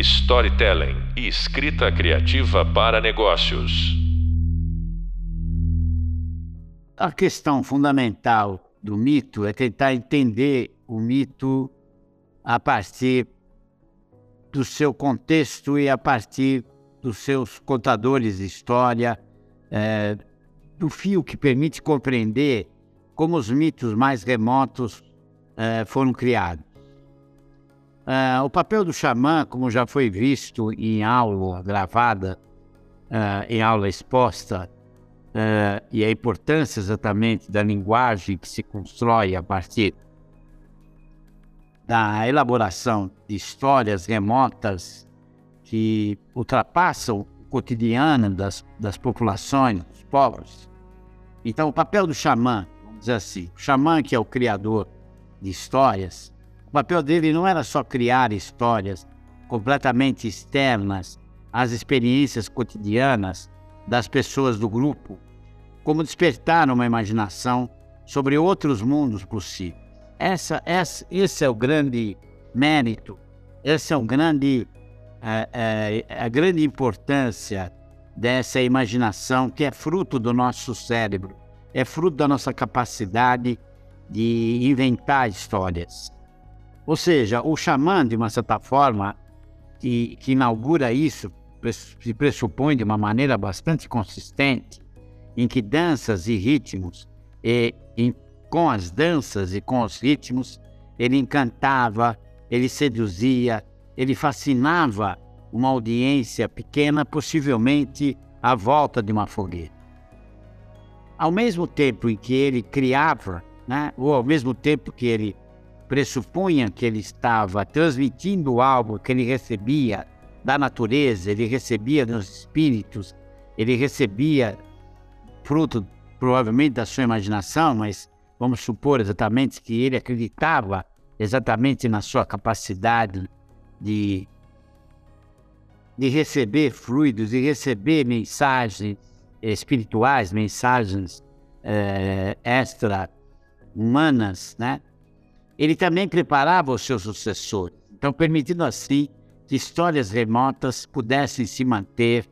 storytelling e escrita criativa para negócios. A questão fundamental do mito é tentar entender o mito a partir do seu contexto e a partir dos seus contadores de história, é, do fio que permite compreender como os mitos mais remotos é, foram criados. É, o papel do xamã, como já foi visto em aula gravada, é, em aula exposta, é, e a importância exatamente da linguagem que se constrói a partir da elaboração de histórias remotas que ultrapassam o cotidiano das, das populações, dos povos. Então, o papel do xamã, vamos dizer assim, o xamã que é o criador de histórias, o papel dele não era só criar histórias completamente externas às experiências cotidianas das pessoas do grupo, como despertar uma imaginação sobre outros mundos possíveis. Essa, essa, esse é o grande mérito, esse é o grande, é, é, a grande importância dessa imaginação que é fruto do nosso cérebro, é fruto da nossa capacidade de inventar histórias. Ou seja, o xamã, de uma certa forma, que, que inaugura isso, se pressupõe de uma maneira bastante consistente, em que danças e ritmos e, em com as danças e com os ritmos, ele encantava, ele seduzia, ele fascinava uma audiência pequena, possivelmente à volta de uma fogueira. Ao mesmo tempo em que ele criava, né, ou ao mesmo tempo que ele pressupunha que ele estava transmitindo algo que ele recebia da natureza, ele recebia dos espíritos, ele recebia fruto provavelmente da sua imaginação, mas vamos supor exatamente que ele acreditava exatamente na sua capacidade de, de receber fluidos, de receber mensagens espirituais, mensagens é, extra-humanas, né? Ele também preparava os seus sucessores, então permitindo assim que histórias remotas pudessem se manter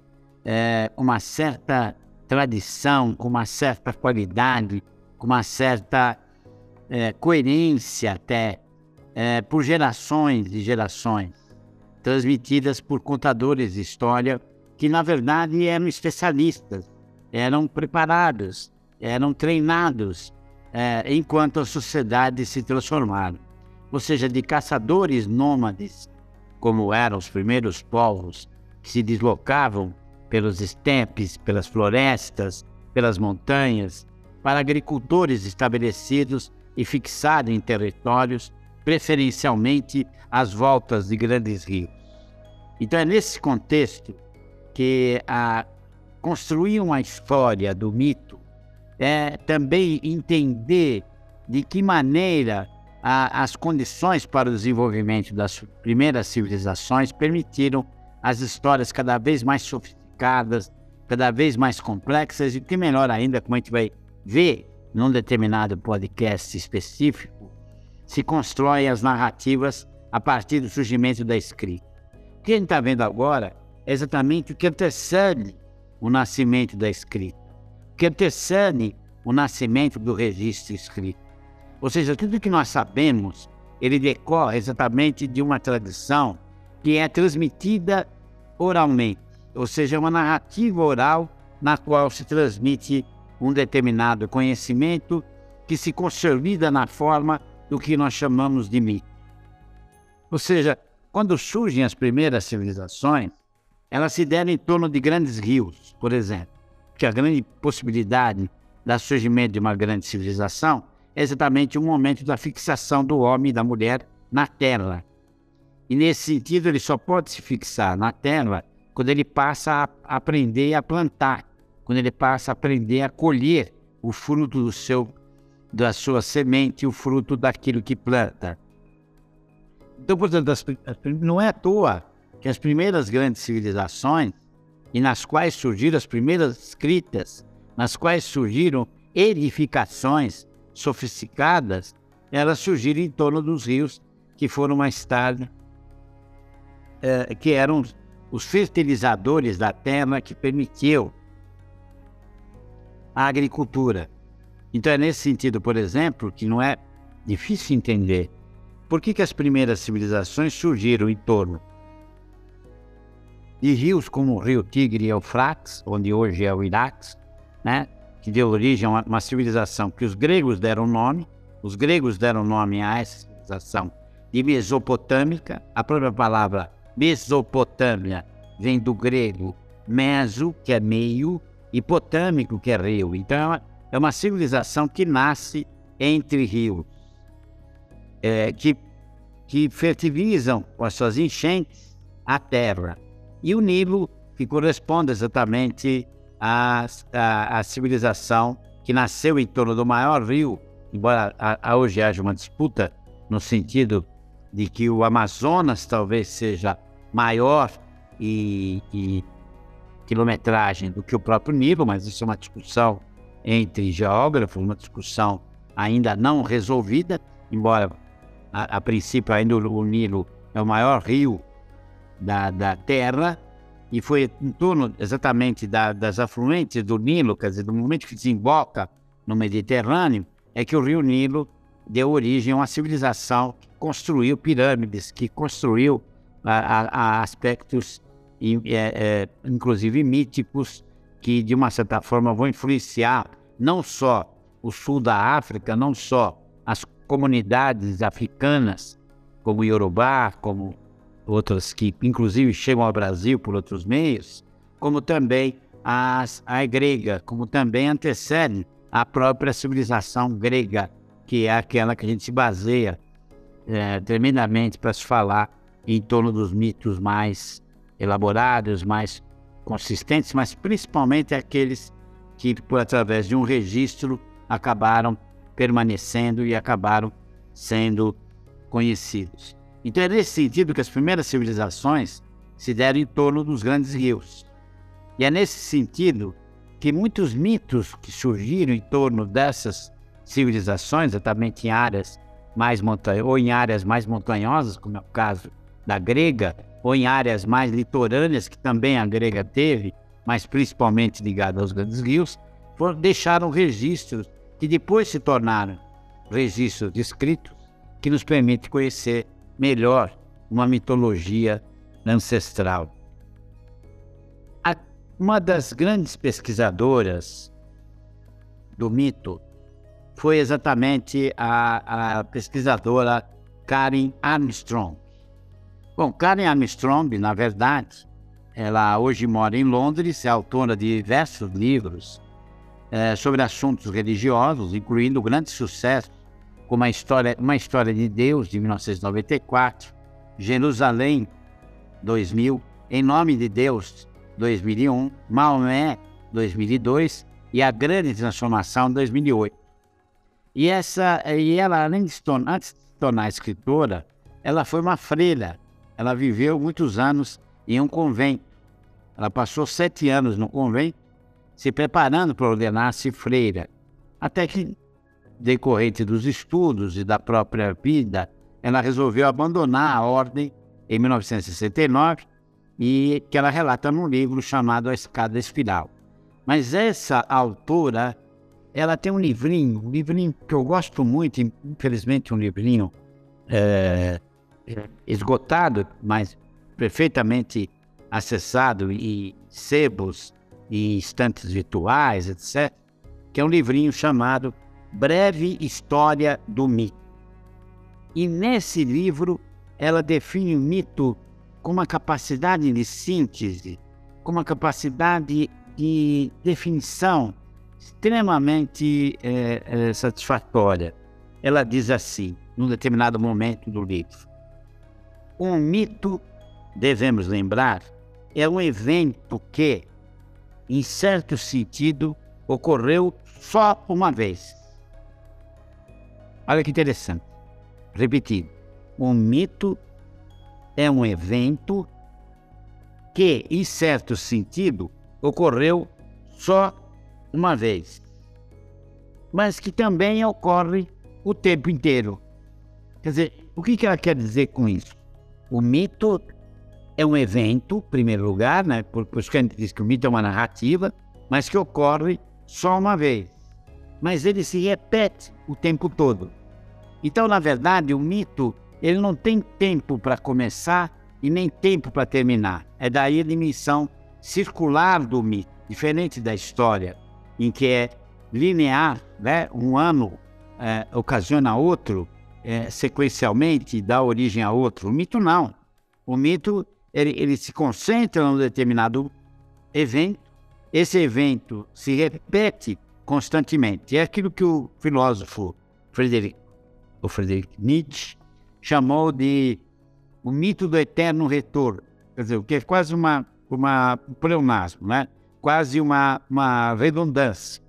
é, uma certa tradição, com uma certa qualidade, com uma certa é, coerência até, é, por gerações e gerações, transmitidas por contadores de história que, na verdade, eram especialistas, eram preparados, eram treinados, é, enquanto a sociedade se transformava. Ou seja, de caçadores nômades, como eram os primeiros povos que se deslocavam pelos estepes, pelas florestas, pelas montanhas, para agricultores estabelecidos e fixados em territórios, preferencialmente às voltas de grandes rios. Então é nesse contexto que a construir uma história do mito é também entender de que maneira a, as condições para o desenvolvimento das primeiras civilizações permitiram as histórias cada vez mais sofisticadas, cada vez mais complexas e que melhor ainda, como a gente vai vê num determinado podcast específico, se constroem as narrativas a partir do surgimento da escrita. O que a gente está vendo agora é exatamente o que antecede o nascimento da escrita, que antecede o nascimento do registro escrito. Ou seja, tudo que nós sabemos, ele decorre exatamente de uma tradição que é transmitida oralmente, ou seja, uma narrativa oral na qual se transmite um determinado conhecimento que se consolida na forma do que nós chamamos de mito. Ou seja, quando surgem as primeiras civilizações, elas se deram em torno de grandes rios, por exemplo, que a grande possibilidade do surgimento de uma grande civilização é exatamente o momento da fixação do homem e da mulher na terra. E nesse sentido, ele só pode se fixar na terra quando ele passa a aprender a plantar, quando ele passa a aprender a colher o fruto do seu, da sua semente, o fruto daquilo que planta. Então, portanto, não é à toa que as primeiras grandes civilizações, e nas quais surgiram as primeiras escritas, nas quais surgiram edificações sofisticadas, elas surgiram em torno dos rios que foram mais tarde é, que eram os fertilizadores da terra que permitiu a agricultura. Então é nesse sentido, por exemplo, que não é difícil entender por que, que as primeiras civilizações surgiram em torno de rios como o rio Tigre e Eufrates, onde hoje é o Iraque, né? que deu origem a uma, civilização que os gregos deram nome, os gregos deram nome a essa civilização de Mesopotâmica, a própria palavra Mesopotâmia vem do grego meso, que é meio, e potâmico, que é rio. Então é uma civilização que nasce entre rios, é, que, que fertilizam com as suas enchentes a terra. E o Nilo, que corresponde exatamente à, à, à civilização que nasceu em torno do maior rio, embora a, a hoje haja uma disputa no sentido de que o Amazonas talvez seja maior e, e quilometragem do que o próprio Nilo, mas isso é uma discussão entre geógrafos, uma discussão ainda não resolvida, embora a, a princípio ainda o, o, Nilo é o maior rio da, da Terra, e foi em torno exatamente da, das afluentes do Nilo, quer dizer, do momento que desemboca no Mediterrâneo, é que o rio Nilo deu origem a uma civilização que construiu pirâmides, que construiu a, a, aspectos, é, é, inclusive míticos, que de uma certa forma vão influenciar não só o sul da África, não só as comunidades africanas, como Yorubá, como outras que inclusive chegam ao Brasil por outros meios, como também as, a grega, como também antecede a própria civilização grega, que é aquela que a gente se baseia é, tremendamente para se falar em torno dos mitos mais elaborados, mais consistentes, mas principalmente aqueles que, por através de um registro, acabaram permanecendo e acabaram sendo conhecidos. Então é nesse sentido que as primeiras civilizações se deram em torno dos grandes rios. E é nesse sentido que muitos mitos que surgiram em torno dessas civilizações, exatamente em áreas mais montanhosas, ou em áreas mais montanhosas, como é o caso da grega, ou em áreas mais litorâneas, que também a grega teve, mas principalmente ligadas aos grandes rios, foram, deixaram registros que depois se tornaram registros escritos que nos permitem conhecer melhor uma mitologia ancestral. Uma das grandes pesquisadoras do mito foi exatamente a, a pesquisadora Karen Armstrong. Bom, Karen Armstrong, na verdade, ela hoje mora em Londres, é autora de diversos livros é, sobre assuntos religiosos, incluindo grande sucesso como a história, Uma História de Deus, de 1994, Jerusalém, 2000, Em Nome de Deus, 2001, Maomé, 2002 e A Grande Transformação, 2008. E, essa, e ela, além de se tornar, antes de se tornar escritora, ela foi uma freira ela viveu muitos anos em um convento. Ela passou sete anos no convento, se preparando para ordenar-se freira, até que, decorrente dos estudos e da própria vida, ela resolveu abandonar a ordem em 1969 e que ela relata num livro chamado A Escada Espiral. Mas essa autora, ela tem um livrinho, um livrinho que eu gosto muito, infelizmente um livrinho é, esgotado, mas perfeitamente acessado e sebos e estantes virtuais, etc., que é um livrinho chamado Breve História do Mito. E nesse livro ela define o mito com uma capacidade de síntese, com uma capacidade de definição extremamente é, é, satisfatória. Ela diz assim, num determinado momento do livro: um mito, devemos lembrar, é um evento que, em certo sentido, ocorreu só uma vez. Olha que interessante. Repetindo. Um mito é um evento que, em certo sentido, ocorreu só uma vez, mas que também ocorre o tempo inteiro. Quer dizer, o que ela quer dizer com isso? O mito é um evento, em primeiro lugar, né? Por, por isso que a gente diz que o mito é uma narrativa, mas que ocorre só uma vez. Mas ele se repete o tempo todo. Então, na verdade, o mito ele não tem tempo para começar e nem tempo para terminar. É daí a dimensão circular do mito, diferente da história, em que é linear, né? um ano é, ocasiona outro, é, sequencialmente dá origem a outro. O mito não. O mito ele, ele se concentra num determinado evento, esse evento se repete constantemente. É aquilo que o filósofo Friedrich, o Friedrich Nietzsche chamou de o mito do eterno retorno. Quer dizer, o que é quase uma, uma um pleonasmo, né? quase uma, uma redundância.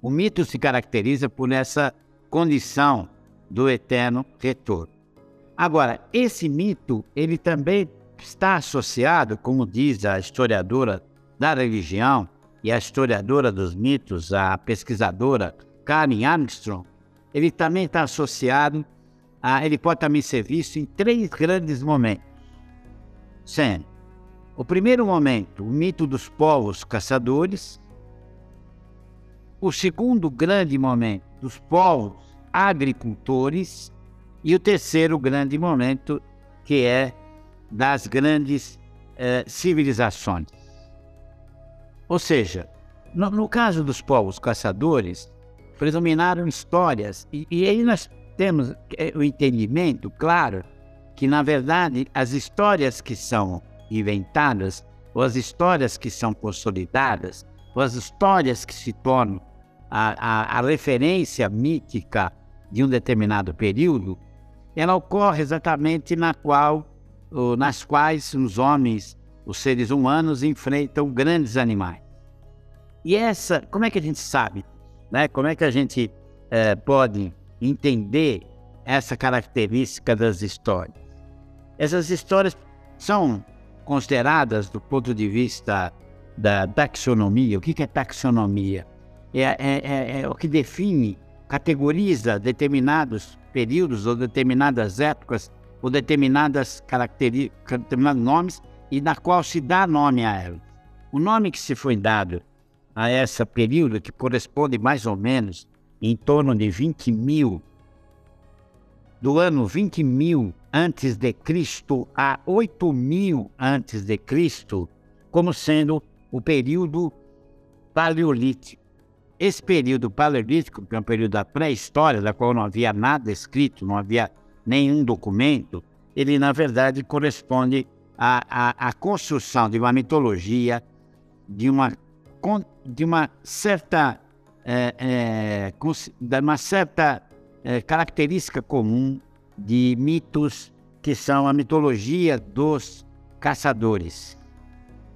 O mito se caracteriza por essa condição do eterno retorno. Agora, esse mito, ele também está associado, como diz a historiadora da religião e a historiadora dos mitos, a pesquisadora Karen Armstrong, ele também está associado, a, ele pode também ser visto em três grandes momentos. Sendo o primeiro momento, o mito dos povos caçadores. O segundo grande momento, dos povos agricultores. E o terceiro grande momento, que é das grandes eh, civilizações. Ou seja, no, no, caso dos povos caçadores, predominaram histórias, e, e aí nós temos eh, o entendimento, claro, que na verdade as histórias que são inventadas, ou as histórias que são consolidadas, ou as histórias que se tornam a, a, a referência mítica de um determinado período, ela ocorre exatamente na qual, nas quais os homens, os seres humanos, enfrentam grandes animais. E essa, como é que a gente sabe? Né? Como é que a gente é, pode entender essa característica das histórias? Essas histórias são consideradas do ponto de vista da taxonomia. O que é taxonomia? É, é, é, é o que define, categoriza determinados períodos ou determinadas épocas ou determinadas características, determinados nomes e na qual se dá nome a elas. O nome que se foi dado a esse período, que corresponde mais ou menos em torno de 20 mil, do ano 20 mil antes de Cristo a 8 mil antes de Cristo, como sendo o período paleolítico. Esse período paleolítico, que é um período da pré-história, da qual não havia nada escrito, não havia nenhum documento, ele na verdade corresponde à, à, à construção de uma mitologia, de uma, de uma certa, é, é, de uma certa é, característica comum de mitos que são a mitologia dos caçadores.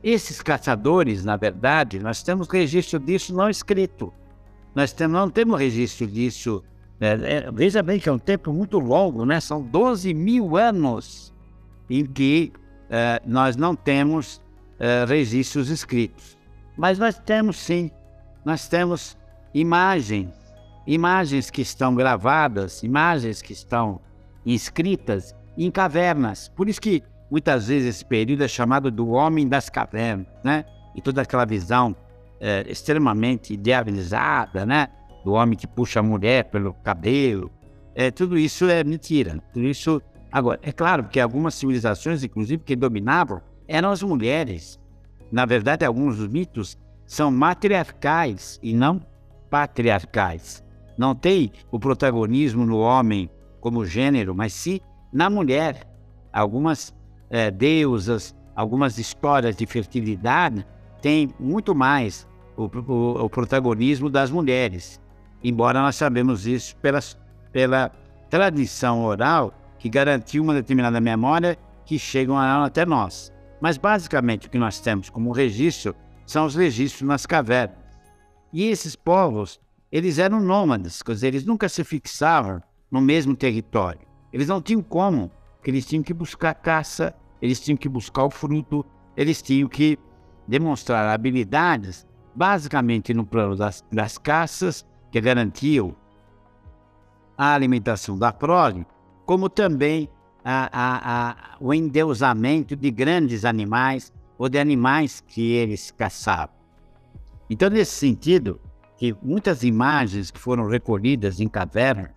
Esses caçadores, na verdade, nós temos registro disso não escrito. Nós não temos registro disso. É, é, veja bem que é um tempo muito longo, né? São 12 mil anos em que nós não temos registros escritos. Mas nós temos sim, nós temos imagens, imagens que estão gravadas, imagens que estão inscritas em cavernas. Por isso que muitas vezes esse período é chamado do homem das cavernas, né? E toda aquela visão é, extremamente idealizada, né? Do homem que puxa a mulher pelo cabelo. É, tudo isso é mentira. Tudo isso. Agora, é claro que algumas civilizações, inclusive, que dominavam eram as mulheres. Na verdade, alguns mitos são matriarcais e não patriarcais. Não tem o protagonismo no homem como gênero, mas sim na mulher. Algumas é, deusas, algumas histórias de fertilidade têm muito mais o, o, o, protagonismo das mulheres, embora nós sabemos isso pela, pela tradição oral que garantiu uma determinada memória que chegam até nós. Mas basicamente o que nós temos como registro são os registros nas cavernas. E esses povos, eles eram nômades, quer dizer, eles nunca se fixavam no mesmo território. Eles não tinham como, porque eles tinham que buscar caça, eles tinham que buscar o fruto, eles tinham que demonstrar habilidades, basicamente no plano das, das caças, que garantiam a alimentação da prole, como também a, a, a, o endeusamento de grandes animais ou de animais que eles caçavam. Então, nesse sentido, que muitas imagens que foram recolhidas em cavernas,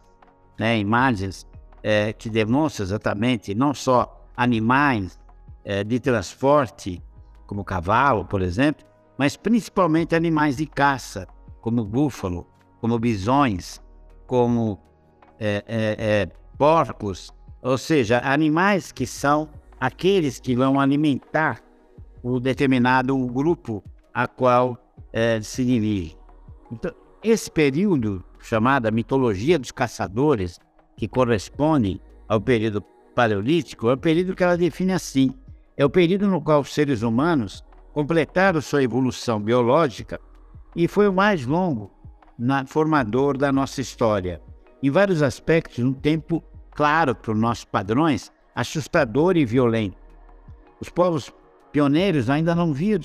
né, imagens é, que demonstram exatamente não só animais é, de transporte, como cavalo, por exemplo, mas principalmente animais de caça, como búfalo, como bisões, como é, é, é, porcos, ou seja, animais que são aqueles que vão alimentar o determinado grupo a qual é, se dirige. Então, esse período, chamado mitologia dos caçadores, que corresponde ao período paleolítico, é o período que ela define assim. É o período no qual os seres humanos completaram sua evolução biológica e foi o mais longo na, formador da nossa história. Em vários aspectos, um tempo claro para os nossos padrões, assustador e violento. Os povos pioneiros ainda não haviam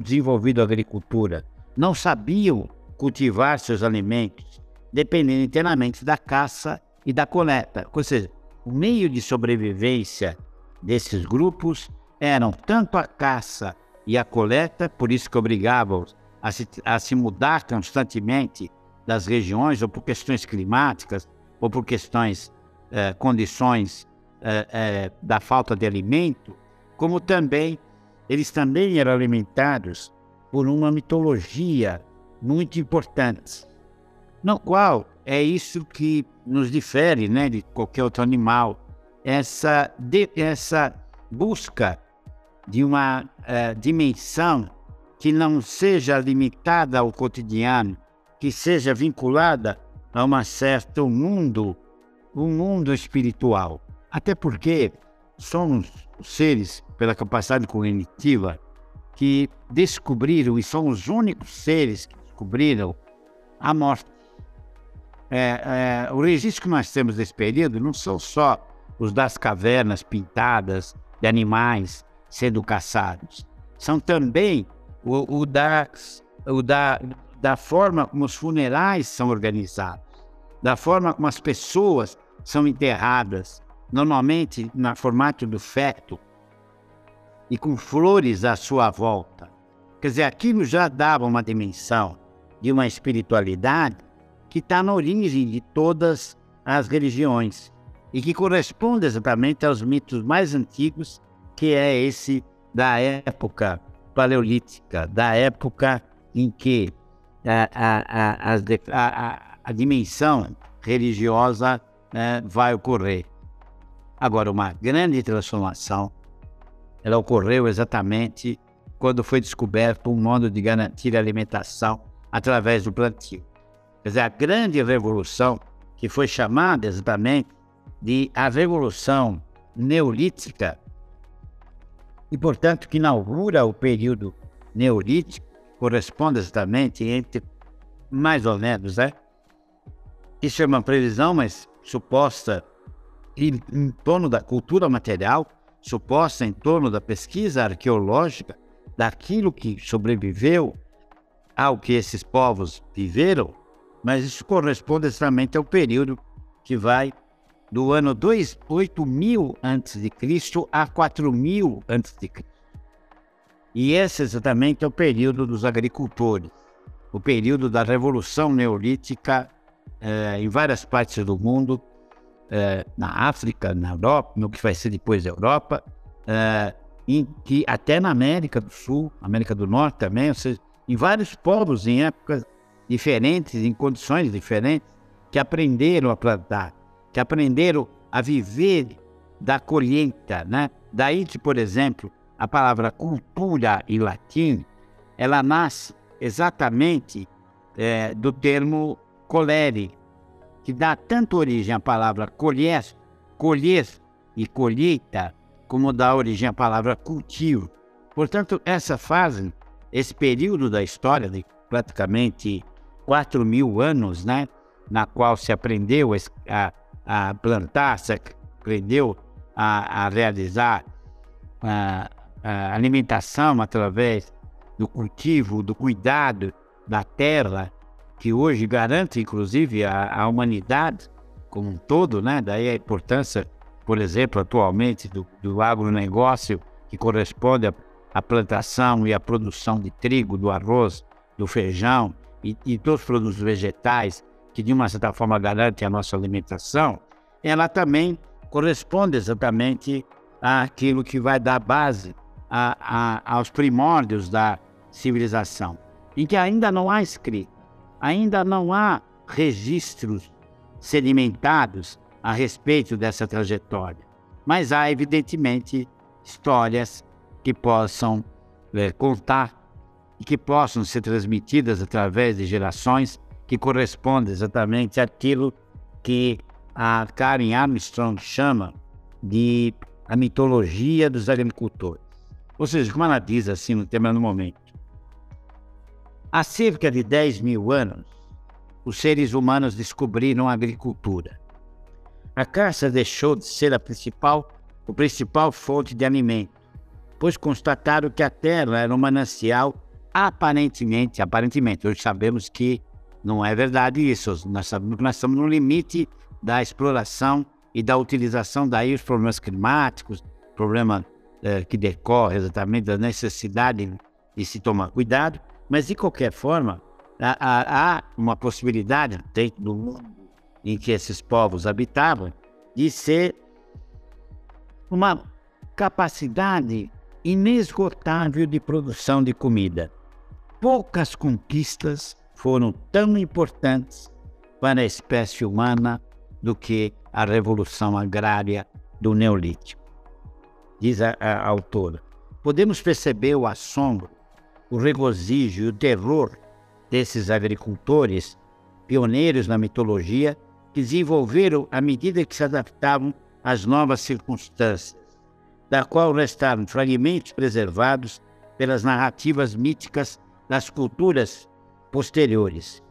desenvolvido a agricultura, não sabiam cultivar seus alimentos, dependendo inteiramente da caça e da coleta. Ou seja, o meio de sobrevivência desses grupos eram tanto a caça e a coleta, por isso que obrigavam a se, a se mudar constantemente das regiões, ou por questões climáticas, ou por questões, eh, condições eh, eh, da falta de alimento, como também eles também eram alimentados por uma mitologia muito importante, no qual é isso que nos difere né, de qualquer outro animal, essa, de, essa busca de uma uh, dimensão que não seja limitada ao cotidiano, que seja vinculada a um certo mundo, um mundo espiritual. Até porque somos seres, pela capacidade cognitiva, que descobriram, e são os únicos seres que descobriram a morte. É, é, o registro que nós temos desse período não são só os das cavernas pintadas de animais sendo caçados, são também o, o, das, o da, da forma como os funerais são organizados, da forma como as pessoas são enterradas, normalmente no formato do feto e com flores à sua volta. Quer dizer, aquilo já dava uma dimensão de uma espiritualidade que está na origem de todas as religiões e que corresponde exatamente aos mitos mais antigos, que é esse da época paleolítica, da época em que a, a, a, a dimensão religiosa né, vai ocorrer. Agora, uma grande transformação, ela ocorreu exatamente quando foi descoberto um modo de garantir a alimentação através do plantio. Quer dizer, a grande revolução, que foi chamada exatamente de a Revolução Neolítica, e, portanto, que inaugura o período neolítico, corresponde exatamente entre, mais ou menos, né? Isso é uma previsão, mas suposta em, em torno da cultura material, suposta em torno da pesquisa arqueológica, daquilo que sobreviveu ao que esses povos viveram, mas isso corresponde exatamente ao período que vai do ano 8000 a.C. a 4000 a.C. E esse exatamente é o período dos agricultores, o período da Revolução Neolítica eh, em várias partes do mundo, eh, na África, na Europa, no que vai ser depois da Europa, eh, em que até na América do Sul, América do Norte também, ou seja, em vários povos em épocas diferentes, em condições diferentes, que aprenderam a plantar, que aprenderam a viver da colheita, né? Daí por exemplo, a palavra cultura em latim, ela nasce exatamente é, do termo colere, que dá tanto origem à palavra colher, colher e colheita, como dá origem à palavra cultivo. Portanto, essa fase esse período da história de praticamente 4 mil anos, né, na qual se aprendeu a, a plantar, se aprendeu a, a realizar a, a alimentação através do cultivo, do cuidado da terra, que hoje garante, inclusive, a, a, humanidade como um todo, né? Daí a importância por exemplo, atualmente, do, do agronegócio, que corresponde à plantação e à produção de trigo, do arroz, do feijão e, e dos produtos vegetais, que de uma certa forma garantem a nossa alimentação, ela também corresponde exatamente àquilo que vai dar base a, a, aos primórdios da civilização, em que ainda não há escrita, ainda não há registros sedimentados a respeito dessa trajetória, mas há evidentemente histórias que possam é, contar e que possam ser transmitidas através de gerações que correspondem exatamente àquilo que a Karen Armstrong chama de a mitologia dos agricultores. Ou seja, como ela diz assim no tema no momento, há cerca de 10 mil anos, os seres humanos descobriram a agricultura. A caça deixou de ser a principal, o principal fonte de alimento, pois constataram que a terra era um manancial aparentemente, aparentemente, hoje sabemos que não é verdade isso, nós sabemos que nós estamos no limite da exploração e da utilização daí os problemas climáticos, problema eh, que decorre exatamente da necessidade de se tomar cuidado, mas de qualquer forma há, há, há uma possibilidade dentro do mundo em que esses povos habitavam de ser uma capacidade inesgotável de produção de comida. Poucas conquistas foram tão importantes para a espécie humana do que a revolução agrária do Neolítico. Diz a, a autora. Podemos perceber o assombro, o regozijo e o terror desses agricultores, pioneiros na mitologia, que desenvolveram à medida que se adaptavam às novas circunstâncias, da qual restaram fragmentos preservados pelas narrativas míticas das culturas posteriores.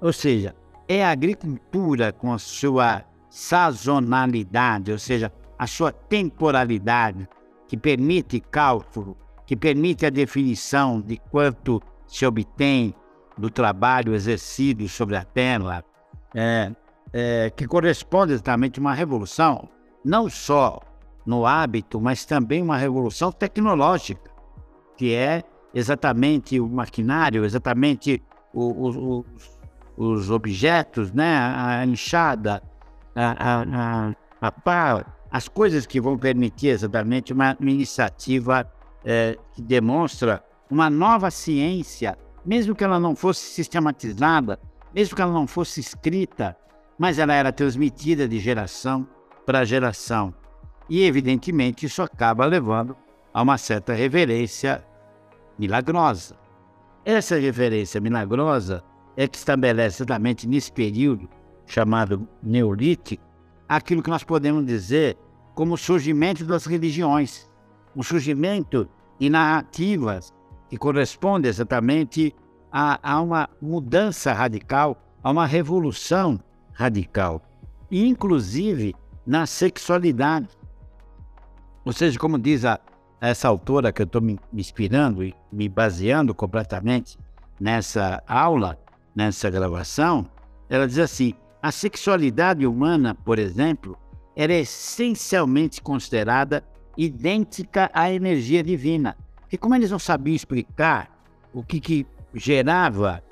Ou seja, é a agricultura com a sua sazonalidade, ou seja, a sua temporalidade, que permite cálculo, que permite a definição de quanto se obtém do trabalho exercido sobre a terra, é, é, que corresponde exatamente a uma revolução, não só no hábito, mas também uma revolução tecnológica, que é exatamente o maquinário, exatamente o, o, o, os objetos, né? a enxada, a, a, a, a pá, as coisas que vão permitir exatamente uma iniciativa é, que demonstra uma nova ciência, mesmo que ela não fosse sistematizada, mesmo que ela não fosse escrita, mas ela era transmitida de geração para geração. E, evidentemente, isso acaba levando a uma certa reverência milagrosa. Essa referência milagrosa é que estabelece exatamente nesse período chamado Neolítico aquilo que nós podemos dizer como o surgimento das religiões, o surgimento de narrativas que correspondem exatamente a, a uma mudança radical, a uma revolução radical, inclusive na sexualidade. Ou seja, como diz a, essa autora que eu estou me inspirando e me baseando completamente nessa aula, nessa gravação, ela diz assim: a sexualidade humana, por exemplo, era essencialmente considerada idêntica à energia divina. E como eles não sabiam explicar o que, que gerava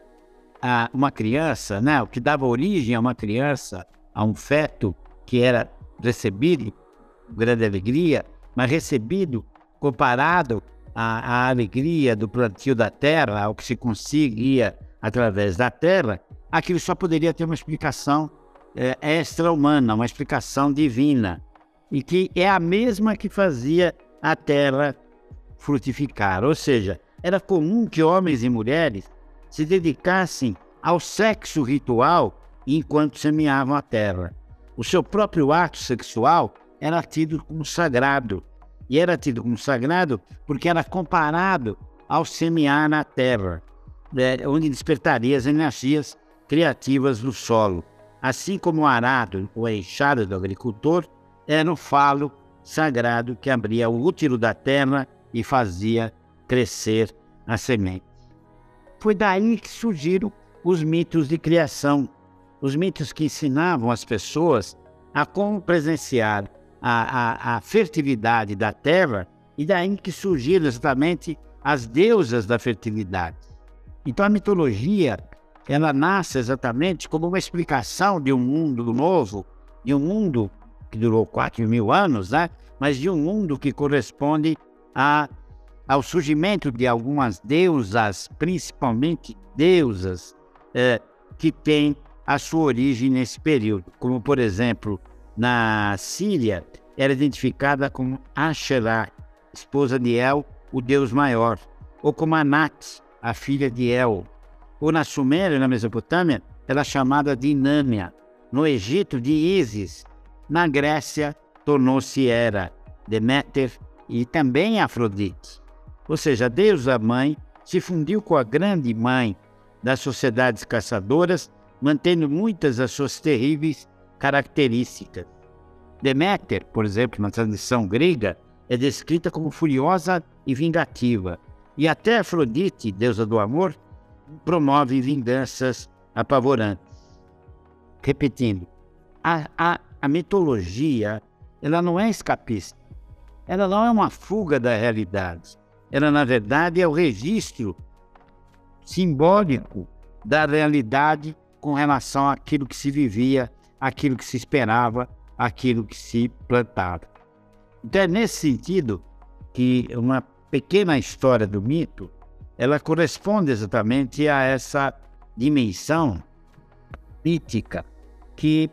a uma criança, né? o que dava origem a uma criança, a um feto que era recebido com grande alegria, mas recebido comparado à, à alegria do plantio da terra, ao que se conseguia através da terra, aquilo só poderia ter uma explicação é, extra-humana, uma explicação divina, e que é a mesma que fazia a terra frutificar. Ou seja, era comum que homens e mulheres se dedicassem ao sexo ritual enquanto semeavam a terra. O seu próprio ato sexual era tido como sagrado e era tido como sagrado porque era comparado ao semear na terra, né, onde despertaria as energias criativas do solo. Assim como o arado ou a enxada do agricultor era o falo sagrado que abria o útero da terra e fazia crescer a semente. Foi daí que surgiram os mitos de criação, os mitos que ensinavam as pessoas a como presenciar a, a, a fertilidade da terra e daí que surgiram exatamente as deusas da fertilidade. Então a mitologia ela nasce exatamente como uma explicação de um mundo novo, de um mundo que durou 4 mil anos, né? mas de um mundo que corresponde a, ao surgimento de algumas deusas, principalmente deusas, é, que têm a sua origem nesse período, como por exemplo na Síria era identificada como Asherah, esposa de El, o deus maior, ou como Anat, a filha de El. Ou na Suméria, na Mesopotâmia, ela é chamada de Inâmia. No Egito, de Ísis. Na Grécia, tornou-se Hera, Deméter e também Afrodite. Ou seja, a deusa mãe se fundiu com a grande mãe das sociedades caçadoras, mantendo muitas das suas terríveis características. Deméter, por exemplo, na tradição grega, é descrita como furiosa e vingativa. E até Afrodite, deusa do amor, promove vinganças apavorantes. Repetindo, a, a, a mitologia ela não é escapista. Ela não é uma fuga da realidade. Ela, na verdade, é o registro simbólico da realidade com relação àquilo que se vivia, àquilo que se esperava, àquilo que se plantava. Então é nesse sentido que uma pequena história do mito, ela corresponde exatamente a essa dimensão mítica que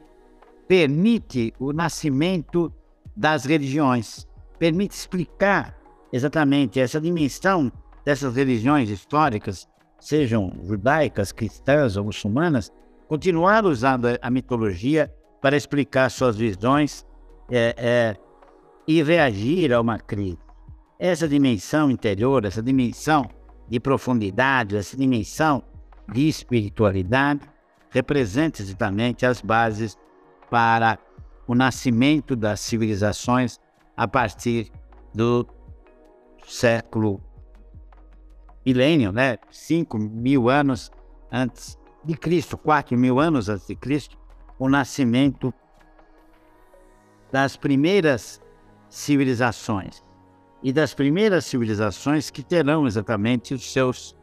permite o nascimento das religiões, permite explicar exatamente essa dimensão dessas religiões históricas, sejam judaicas, cristãs ou muçulmanas, continuar usando a mitologia para explicar suas visões é, é, e reagir a uma crise. Essa dimensão interior, essa dimensão de profundidade, essa dimensão de espiritualidade, representa exatamente as bases para o nascimento das civilizações a partir do século milênio, né? 5 mil anos antes de Cristo, 4 mil anos antes de Cristo, o nascimento das primeiras civilizações e das primeiras civilizações que terão exatamente os seus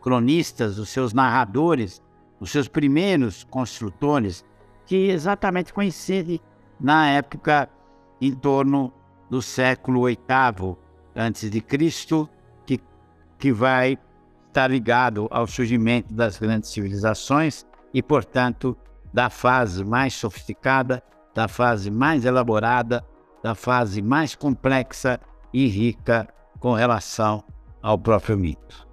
cronistas, os seus narradores, os seus primeiros construtores, que exatamente coincidem na época em torno do século VIII antes de Cristo, que, que vai estar ligado ao surgimento das grandes civilizações e, portanto, da fase mais sofisticada, da fase mais elaborada da fase mais complexa e rica com relação ao próprio mito.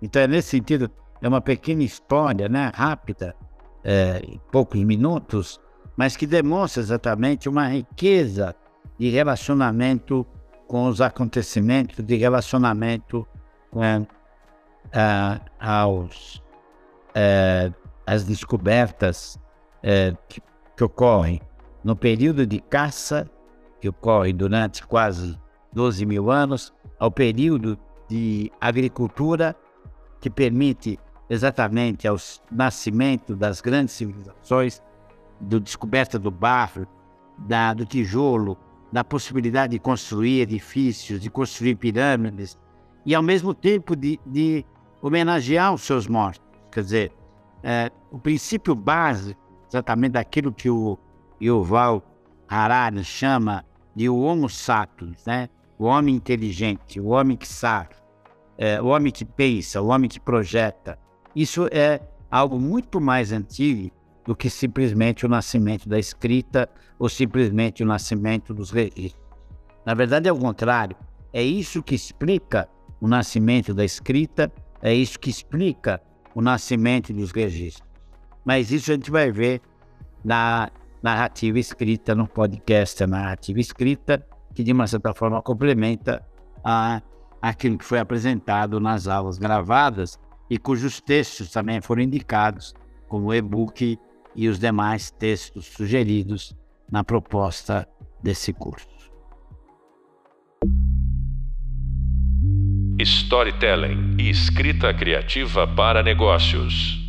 Então, é nesse sentido, é uma pequena história, né, rápida, é, em poucos minutos, mas que demonstra exatamente uma riqueza de relacionamento com os acontecimentos, de relacionamento com é, aos, é, as descobertas é, que, que ocorrem no período de caça, que ocorre durante quase 12 mil anos, ao período de agricultura, que permite exatamente ao nascimento das grandes civilizações, da descoberta do barro, da, do tijolo, da possibilidade de construir edifícios, de construir pirâmides, e ao mesmo tempo de, de homenagear os seus mortos. Quer dizer, é, o princípio básico, exatamente daquilo que o e o Val Harari chama de o Homo sapiens, né? o homem inteligente, o homem que sabe, é, o homem que pensa, o homem que projeta. Isso é algo muito mais antigo do que simplesmente o nascimento da escrita ou simplesmente o nascimento dos registros. Na verdade, é o contrário. É isso que explica o nascimento da escrita, é isso que explica o nascimento dos registros. Mas isso a gente vai ver na narrativa escrita no podcast, a narrativa escrita, que de uma certa forma complementa a, aquilo que foi apresentado nas aulas gravadas e cujos textos também foram indicados como e-book e os demais textos sugeridos na proposta desse curso. Storytelling e escrita criativa para negócios.